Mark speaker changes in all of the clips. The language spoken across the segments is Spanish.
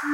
Speaker 1: Para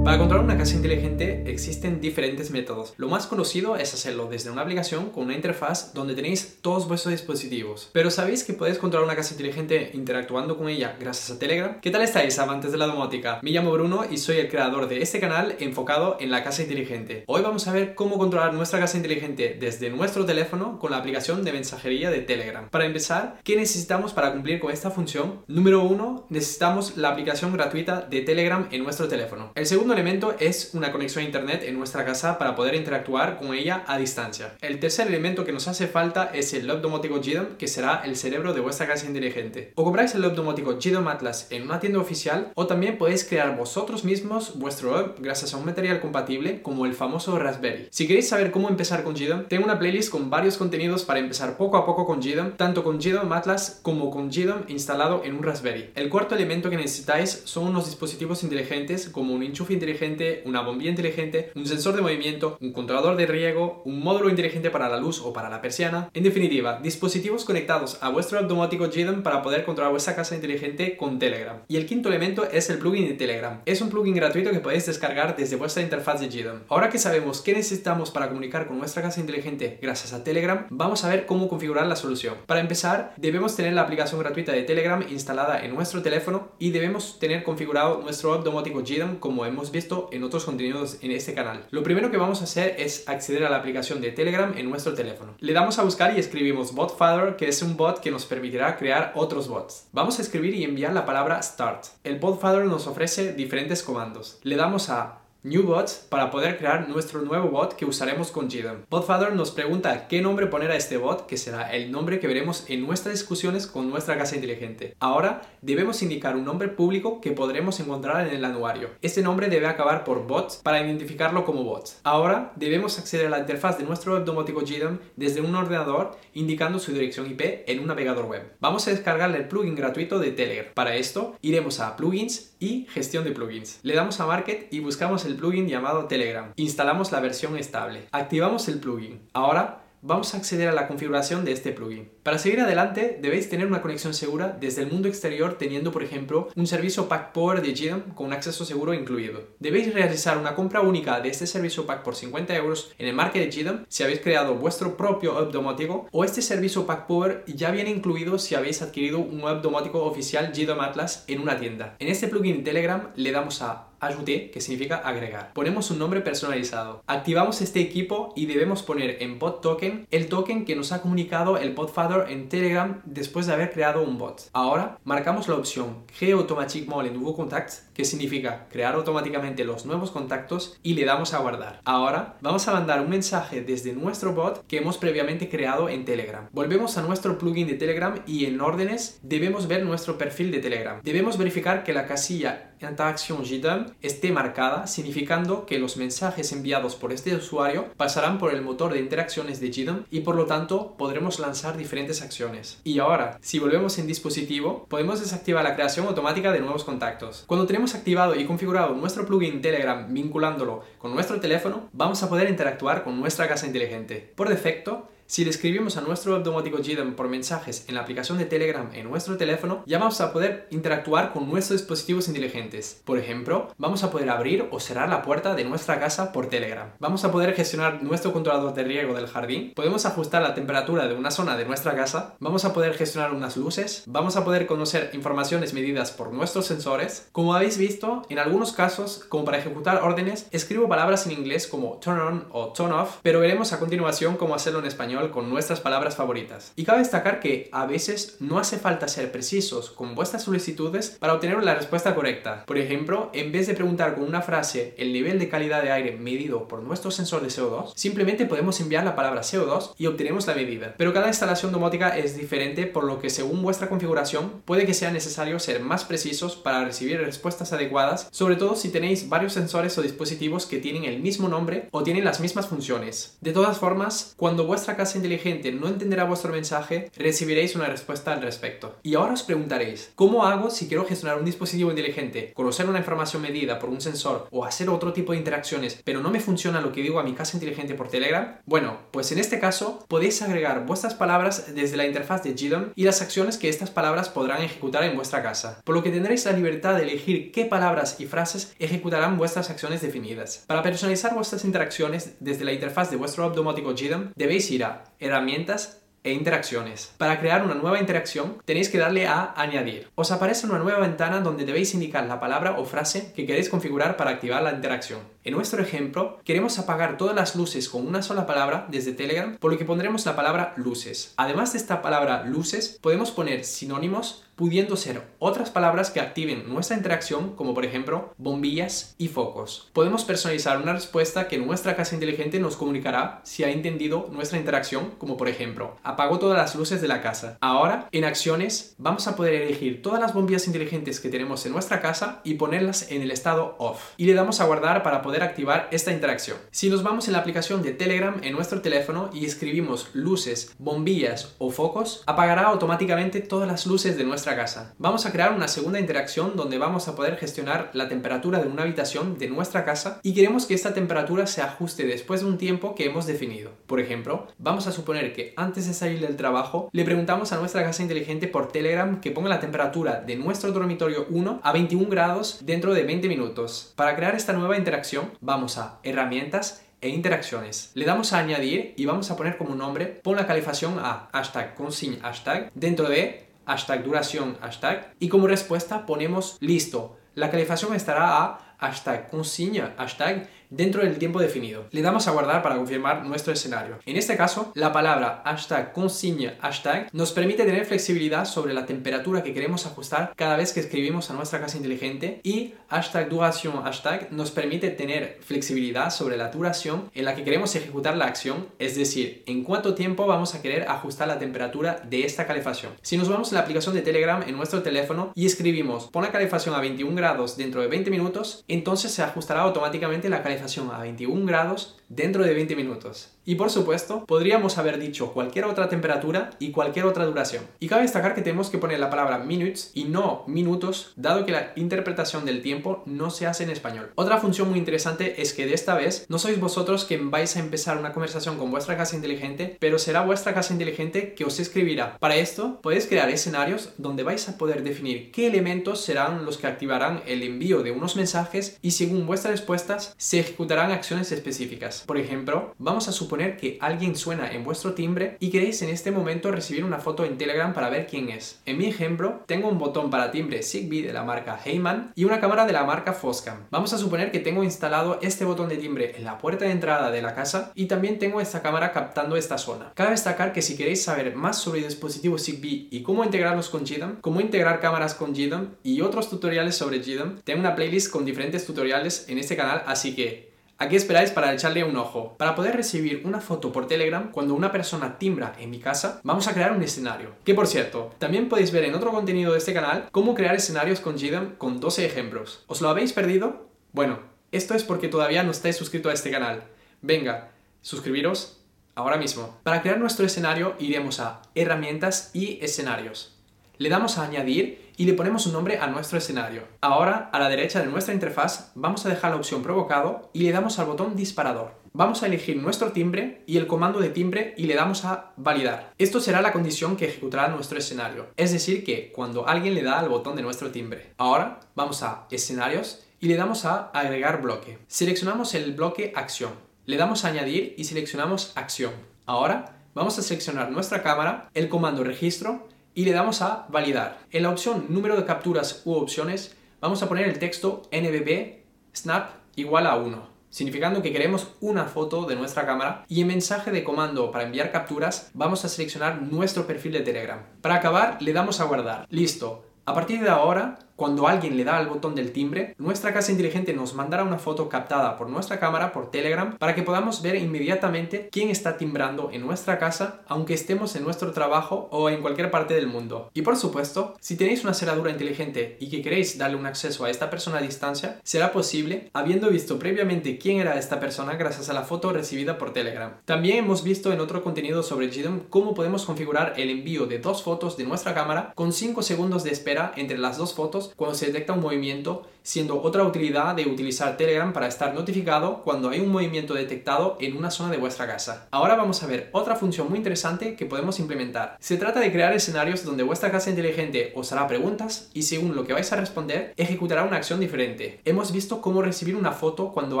Speaker 1: controlar una casa inteligente existen diferentes métodos. Lo más conocido es hacerlo desde una aplicación con una interfaz donde tenéis todos vuestros dispositivos. Pero ¿sabéis que podéis controlar una casa inteligente interactuando con ella gracias a Telegram? ¿Qué tal estáis, amantes de la domótica? Me llamo Bruno y soy el creador de este canal enfocado en la casa inteligente. Hoy vamos a ver cómo controlar nuestra casa inteligente desde nuestro teléfono con la aplicación de mensajería de Telegram. Para empezar, ¿qué necesitamos para cumplir con esta función? Número uno, necesitamos la aplicación gratuita de Telegram en nuestro teléfono. El segundo elemento es una conexión a internet en nuestra casa para poder interactuar con ella a distancia. El tercer elemento que nos hace falta es el loop domótico GDOM, que será el cerebro de vuestra casa inteligente. O compráis el loop domótico GDOM Atlas en una tienda oficial o también podéis crear vosotros mismos vuestro loop gracias a un material compatible como el famoso Raspberry. Si queréis saber cómo empezar con GDOM, tengo una playlist con varios contenidos para empezar poco a poco con GDOM, tanto con GDOM Atlas como con GDOM instalado en un Raspberry. El cuarto elemento que necesitáis son unos dispositivos inteligentes como un enchufe inteligente, una bombilla inteligente, un sensor de movimiento, un controlador de riego, un módulo inteligente para la luz o para la persiana. En definitiva, dispositivos conectados a vuestro automático GDOM para poder controlar vuestra casa inteligente con Telegram. Y el quinto elemento es el plugin de Telegram. Es un plugin gratuito que podéis descargar desde vuestra interfaz de GDOM. Ahora que sabemos qué necesitamos para comunicar con nuestra casa inteligente gracias a Telegram, vamos a ver cómo configurar la solución. Para empezar, debemos tener la aplicación gratuita de Telegram instalada en nuestro teléfono y debemos tener configurado nuestro automático GDOM como hemos visto en otros contenidos en este canal. Lo primero que vamos a hacer es acceder a la aplicación de Telegram en nuestro teléfono. Le damos a buscar y escribimos BotFather, que es un bot que nos permitirá crear otros bots. Vamos a escribir y enviar la palabra start. El BotFather nos ofrece diferentes comandos. Le damos a New Bots para poder crear nuestro nuevo bot que usaremos con GDOM. BotFather nos pregunta qué nombre poner a este bot, que será el nombre que veremos en nuestras discusiones con nuestra casa inteligente. Ahora debemos indicar un nombre público que podremos encontrar en el anuario. Este nombre debe acabar por bot para identificarlo como bot. Ahora debemos acceder a la interfaz de nuestro web domótico GDOM desde un ordenador indicando su dirección IP en un navegador web. Vamos a descargar el plugin gratuito de Telegram. Para esto iremos a plugins y gestión de plugins. Le damos a market y buscamos el plugin llamado Telegram. Instalamos la versión estable. Activamos el plugin. Ahora vamos a acceder a la configuración de este plugin. Para seguir adelante debéis tener una conexión segura desde el mundo exterior teniendo por ejemplo un servicio Pack Power de GDOM con un acceso seguro incluido. Debéis realizar una compra única de este servicio Pack por 50 euros en el market de GDOM si habéis creado vuestro propio web domótico o este servicio Pack Power ya viene incluido si habéis adquirido un web domótico oficial GDOM Atlas en una tienda. En este plugin Telegram le damos a ajouter, que significa agregar. Ponemos un nombre personalizado. Activamos este equipo y debemos poner en bot token el token que nos ha comunicado el botfather en Telegram después de haber creado un bot. Ahora marcamos la opción Créer automatiquement les nouveaux contacts, que significa crear automáticamente los nuevos contactos y le damos a guardar. Ahora vamos a mandar un mensaje desde nuestro bot que hemos previamente creado en Telegram. Volvemos a nuestro plugin de Telegram y en órdenes debemos ver nuestro perfil de Telegram. Debemos verificar que la casilla interacción GDOM esté marcada, significando que los mensajes enviados por este usuario pasarán por el motor de interacciones de GDOM y por lo tanto podremos lanzar diferentes acciones. Y ahora, si volvemos en dispositivo, podemos desactivar la creación automática de nuevos contactos. Cuando tenemos activado y configurado nuestro plugin Telegram vinculándolo con nuestro teléfono, vamos a poder interactuar con nuestra casa inteligente. Por defecto, si le escribimos a nuestro web domótico GDOM por mensajes en la aplicación de Telegram en nuestro teléfono, ya vamos a poder interactuar con nuestros dispositivos inteligentes. Por ejemplo, vamos a poder abrir o cerrar la puerta de nuestra casa por Telegram. Vamos a poder gestionar nuestro controlador de riego del jardín. Podemos ajustar la temperatura de una zona de nuestra casa. Vamos a poder gestionar unas luces. Vamos a poder conocer informaciones medidas por nuestros sensores. Como habéis visto, en algunos casos, como para ejecutar órdenes, escribo palabras en inglés como turn on o turn off, pero veremos a continuación cómo hacerlo en español con nuestras palabras favoritas. Y cabe destacar que a veces no hace falta ser precisos con vuestras solicitudes para obtener la respuesta correcta. Por ejemplo, en vez de preguntar con una frase el nivel de calidad de aire medido por nuestro sensor de CO2, simplemente podemos enviar la palabra CO2 y obtenemos la medida. Pero cada instalación domótica es diferente, por lo que según vuestra configuración puede que sea necesario ser más precisos para recibir respuestas adecuadas, sobre todo si tenéis varios sensores o dispositivos que tienen el mismo nombre o tienen las mismas funciones. De todas formas, cuando vuestra casa inteligente no entenderá vuestro mensaje, recibiréis una respuesta al respecto. Y ahora os preguntaréis, ¿cómo hago si quiero gestionar un dispositivo inteligente, conocer una información medida por un sensor o hacer otro tipo de interacciones, pero no me funciona lo que digo a mi casa inteligente por Telegram? Bueno, pues en este caso podéis agregar vuestras palabras desde la interfaz de GDOM y las acciones que estas palabras podrán ejecutar en vuestra casa, por lo que tendréis la libertad de elegir qué palabras y frases ejecutarán vuestras acciones definidas. Para personalizar vuestras interacciones desde la interfaz de vuestro app domótico GDOM, debéis ir a Herramientas, e interacciones. Para crear una nueva interacción tenéis que darle a añadir. Os aparece una nueva ventana donde debéis indicar la palabra o frase que queréis configurar para activar la interacción. En nuestro ejemplo, queremos apagar todas las luces con una sola palabra desde Telegram, por lo que pondremos la palabra luces. Además de esta palabra luces, podemos poner sinónimos pudiendo ser otras palabras que activen nuestra interacción, como por ejemplo bombillas y focos. Podemos personalizar una respuesta que nuestra casa inteligente nos comunicará si ha entendido nuestra interacción, como por ejemplo, apagó todas las luces de la casa. Ahora, en acciones, vamos a poder elegir todas las bombillas inteligentes que tenemos en nuestra casa y ponerlas en el estado off. Y le damos a guardar para activar esta interacción. Si nos vamos en la aplicación de Telegram en nuestro teléfono y escribimos luces, bombillas o focos, apagará automáticamente todas las luces de nuestra casa. Vamos a crear una segunda interacción donde vamos a poder gestionar la temperatura de una habitación de nuestra casa y queremos que esta temperatura se ajuste después de un tiempo que hemos definido. Por ejemplo, vamos a suponer que antes de salir del trabajo le preguntamos a nuestra casa inteligente por Telegram que ponga la temperatura de nuestro dormitorio 1 a 21 grados dentro de 20 minutos. Para crear esta nueva interacción vamos a herramientas e interacciones. Le damos a añadir y vamos a poner como nombre, pon la calificación a hashtag consigne hashtag dentro de hashtag duración, hashtag, y como respuesta ponemos listo. La calificación estará a hashtag consigne, hashtag dentro del tiempo definido. Le damos a guardar para confirmar nuestro escenario. En este caso, la palabra hashtag consigne hashtag nos permite tener flexibilidad sobre la temperatura que queremos ajustar cada vez que escribimos a nuestra casa inteligente y hashtag duración hashtag nos permite tener flexibilidad sobre la duración en la que queremos ejecutar la acción, es decir, en cuánto tiempo vamos a querer ajustar la temperatura de esta calefacción. Si nos vamos a la aplicación de Telegram en nuestro teléfono y escribimos pon la calefacción a 21 grados dentro de 20 minutos, entonces se ajustará automáticamente la calefacción a 21 grados dentro de 20 minutos. Y por supuesto, podríamos haber dicho cualquier otra temperatura y cualquier otra duración. Y cabe destacar que tenemos que poner la palabra minutes y no minutos, dado que la interpretación del tiempo no se hace en español. Otra función muy interesante es que de esta vez no sois vosotros quien vais a empezar una conversación con vuestra casa inteligente, pero será vuestra casa inteligente que os escribirá. Para esto, podéis crear escenarios donde vais a poder definir qué elementos serán los que activarán el envío de unos mensajes y según vuestras respuestas se ejecutarán acciones específicas. Por ejemplo, vamos a suponer que alguien suena en vuestro timbre y queréis en este momento recibir una foto en Telegram para ver quién es. En mi ejemplo, tengo un botón para timbre Zigbee de la marca Heyman y una cámara de la marca Foscam. Vamos a suponer que tengo instalado este botón de timbre en la puerta de entrada de la casa y también tengo esta cámara captando esta zona. Cabe destacar que si queréis saber más sobre dispositivos Zigbee y cómo integrarlos con GDOM, cómo integrar cámaras con GDOM y otros tutoriales sobre GDOM, tengo una playlist con diferentes tutoriales en este canal, así que ¿A qué esperáis para echarle un ojo? Para poder recibir una foto por Telegram cuando una persona timbra en mi casa, vamos a crear un escenario. Que por cierto, también podéis ver en otro contenido de este canal cómo crear escenarios con GDOM con 12 ejemplos. ¿Os lo habéis perdido? Bueno, esto es porque todavía no estáis suscrito a este canal. Venga, suscribiros ahora mismo. Para crear nuestro escenario iremos a Herramientas y Escenarios. Le damos a añadir y le ponemos un nombre a nuestro escenario. Ahora, a la derecha de nuestra interfaz, vamos a dejar la opción provocado y le damos al botón disparador. Vamos a elegir nuestro timbre y el comando de timbre y le damos a validar. Esto será la condición que ejecutará nuestro escenario, es decir que cuando alguien le da al botón de nuestro timbre. Ahora vamos a escenarios y le damos a agregar bloque. Seleccionamos el bloque acción. Le damos a añadir y seleccionamos acción. Ahora vamos a seleccionar nuestra cámara, el comando registro y le damos a validar. En la opción número de capturas u opciones vamos a poner el texto nbb snap igual a 1, significando que queremos una foto de nuestra cámara y en mensaje de comando para enviar capturas vamos a seleccionar nuestro perfil de Telegram. Para acabar le damos a guardar. Listo. A partir de ahora cuando alguien le da al botón del timbre, nuestra casa inteligente nos mandará una foto captada por nuestra cámara por Telegram para que podamos ver inmediatamente quién está timbrando en nuestra casa, aunque estemos en nuestro trabajo o en cualquier parte del mundo. Y por supuesto, si tenéis una cerradura inteligente y que queréis darle un acceso a esta persona a distancia, será posible habiendo visto previamente quién era esta persona gracias a la foto recibida por Telegram. También hemos visto en otro contenido sobre GDOM cómo podemos configurar el envío de dos fotos de nuestra cámara con 5 segundos de espera entre las dos fotos cuando se detecta un movimiento, siendo otra utilidad de utilizar Telegram para estar notificado cuando hay un movimiento detectado en una zona de vuestra casa. Ahora vamos a ver otra función muy interesante que podemos implementar. Se trata de crear escenarios donde vuestra casa inteligente os hará preguntas y según lo que vais a responder, ejecutará una acción diferente. Hemos visto cómo recibir una foto cuando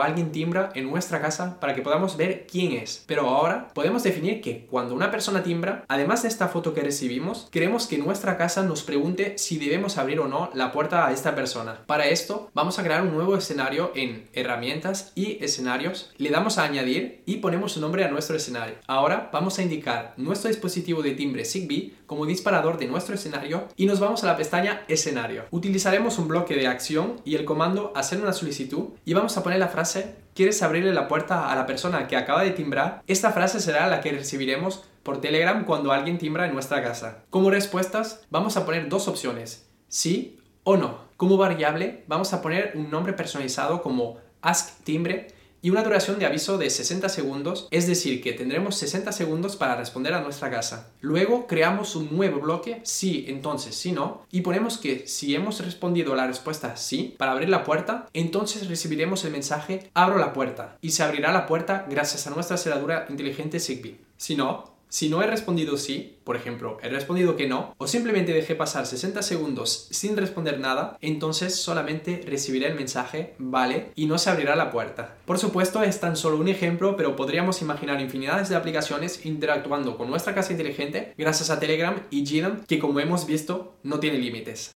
Speaker 1: alguien timbra en nuestra casa para que podamos ver quién es. Pero ahora podemos definir que cuando una persona timbra, además de esta foto que recibimos, queremos que nuestra casa nos pregunte si debemos abrir o no la puerta a esta persona. Para esto, vamos a crear un nuevo escenario en herramientas y escenarios. Le damos a añadir y ponemos su nombre a nuestro escenario. Ahora vamos a indicar nuestro dispositivo de timbre Zigbee como disparador de nuestro escenario y nos vamos a la pestaña escenario. Utilizaremos un bloque de acción y el comando hacer una solicitud y vamos a poner la frase ¿Quieres abrirle la puerta a la persona que acaba de timbrar? Esta frase será la que recibiremos por Telegram cuando alguien timbra en nuestra casa. Como respuestas, vamos a poner dos opciones, sí o no. Como variable, vamos a poner un nombre personalizado como ask timbre y una duración de aviso de 60 segundos, es decir, que tendremos 60 segundos para responder a nuestra casa. Luego creamos un nuevo bloque, sí, entonces sí, no, y ponemos que si hemos respondido la respuesta sí para abrir la puerta, entonces recibiremos el mensaje abro la puerta y se abrirá la puerta gracias a nuestra cerradura inteligente Zigbee. Si no, si no he respondido sí, por ejemplo, he respondido que no, o simplemente dejé pasar 60 segundos sin responder nada, entonces solamente recibiré el mensaje vale y no se abrirá la puerta. Por supuesto, es tan solo un ejemplo, pero podríamos imaginar infinidades de aplicaciones interactuando con nuestra casa inteligente gracias a Telegram y GDOM, que como hemos visto, no tiene límites.